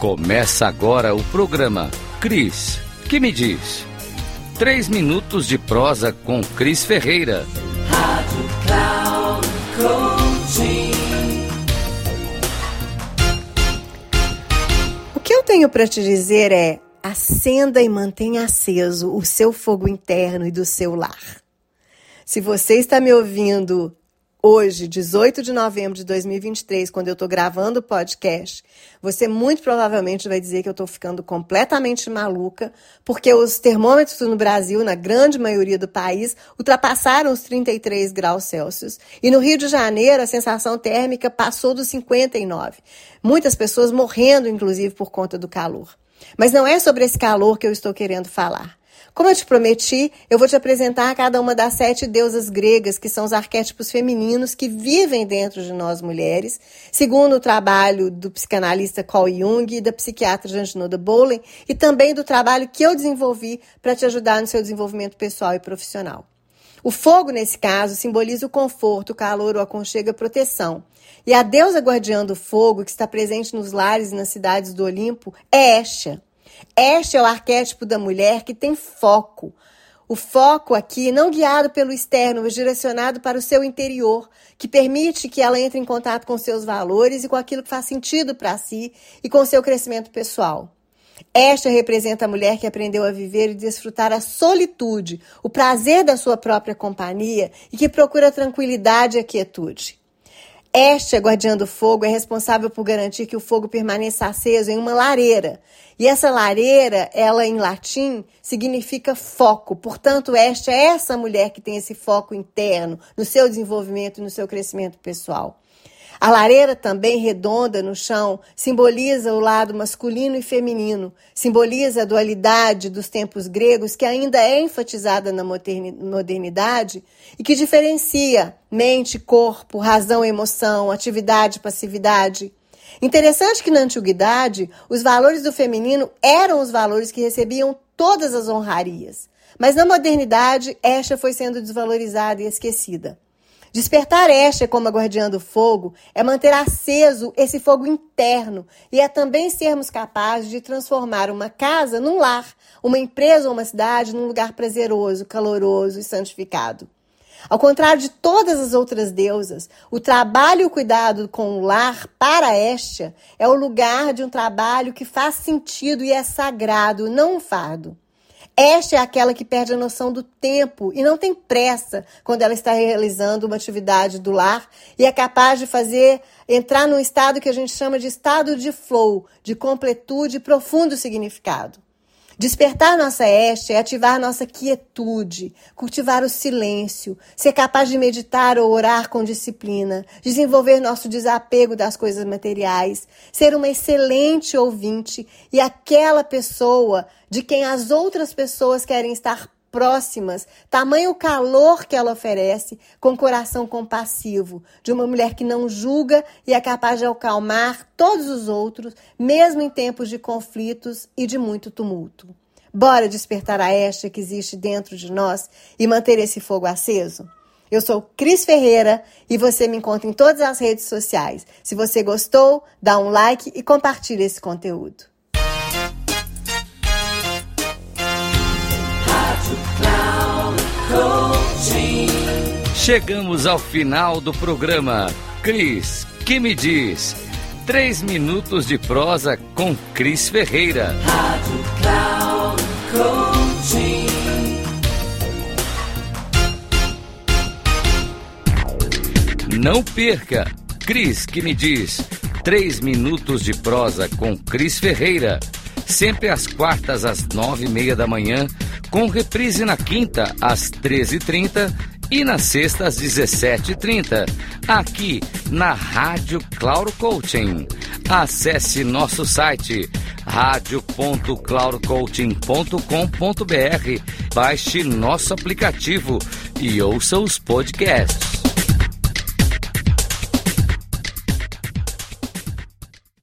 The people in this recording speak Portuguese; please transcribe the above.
Começa agora o programa Cris, que me diz? Três minutos de prosa com Cris Ferreira. Rádio Cloud Coaching. O que eu tenho para te dizer é: acenda e mantenha aceso o seu fogo interno e do seu lar. Se você está me ouvindo hoje, 18 de novembro de 2023, quando eu estou gravando o podcast, você muito provavelmente vai dizer que eu estou ficando completamente maluca, porque os termômetros no Brasil, na grande maioria do país, ultrapassaram os 33 graus Celsius. E no Rio de Janeiro, a sensação térmica passou dos 59. Muitas pessoas morrendo, inclusive, por conta do calor. Mas não é sobre esse calor que eu estou querendo falar. Como eu te prometi, eu vou te apresentar cada uma das sete deusas gregas, que são os arquétipos femininos que vivem dentro de nós mulheres, segundo o trabalho do psicanalista Carl Jung e da psiquiatra Janjinoda Bowling, e também do trabalho que eu desenvolvi para te ajudar no seu desenvolvimento pessoal e profissional. O fogo, nesse caso, simboliza o conforto, o calor, o aconchego e a proteção. E a deusa guardiã do fogo, que está presente nos lares e nas cidades do Olimpo, é Estia. Este é o arquétipo da mulher que tem foco. O foco aqui, não guiado pelo externo, mas direcionado para o seu interior, que permite que ela entre em contato com seus valores e com aquilo que faz sentido para si e com seu crescimento pessoal. Esta representa a mulher que aprendeu a viver e desfrutar a solitude, o prazer da sua própria companhia e que procura tranquilidade e quietude. Esta guardiã do fogo é responsável por garantir que o fogo permaneça aceso em uma lareira. E essa lareira, ela em latim, significa foco. Portanto, esta é essa mulher que tem esse foco interno no seu desenvolvimento e no seu crescimento pessoal. A lareira também redonda no chão simboliza o lado masculino e feminino, simboliza a dualidade dos tempos gregos que ainda é enfatizada na modernidade e que diferencia mente, corpo, razão, emoção, atividade, passividade. Interessante que na antiguidade os valores do feminino eram os valores que recebiam todas as honrarias, mas na modernidade esta foi sendo desvalorizada e esquecida. Despertar Estia como a guardiã do fogo é manter aceso esse fogo interno e é também sermos capazes de transformar uma casa num lar, uma empresa ou uma cidade num lugar prazeroso, caloroso e santificado. Ao contrário de todas as outras deusas, o trabalho e o cuidado com o lar para Estia é o lugar de um trabalho que faz sentido e é sagrado, não um fardo. Esta é aquela que perde a noção do tempo e não tem pressa quando ela está realizando uma atividade do lar e é capaz de fazer entrar num estado que a gente chama de estado de flow, de completude e profundo significado. Despertar nossa este é ativar nossa quietude, cultivar o silêncio, ser capaz de meditar ou orar com disciplina, desenvolver nosso desapego das coisas materiais, ser uma excelente ouvinte e aquela pessoa de quem as outras pessoas querem estar próximas, tamanho calor que ela oferece, com coração compassivo, de uma mulher que não julga e é capaz de acalmar todos os outros, mesmo em tempos de conflitos e de muito tumulto. Bora despertar a esta que existe dentro de nós e manter esse fogo aceso? Eu sou Cris Ferreira e você me encontra em todas as redes sociais. Se você gostou, dá um like e compartilhe esse conteúdo. Chegamos ao final do programa. Cris, que me diz? Três minutos de prosa com Cris Ferreira. Rádio Cloud Coaching. Não perca! Cris, que me diz? Três minutos de prosa com Cris Ferreira. Sempre às quartas, às nove e meia da manhã, com reprise na quinta, às treze e trinta e na sexta, às dezessete e trinta, aqui na Rádio Cloud Coaching. Acesse nosso site radio.cloudcoaching.com.br, baixe nosso aplicativo e ouça os podcasts.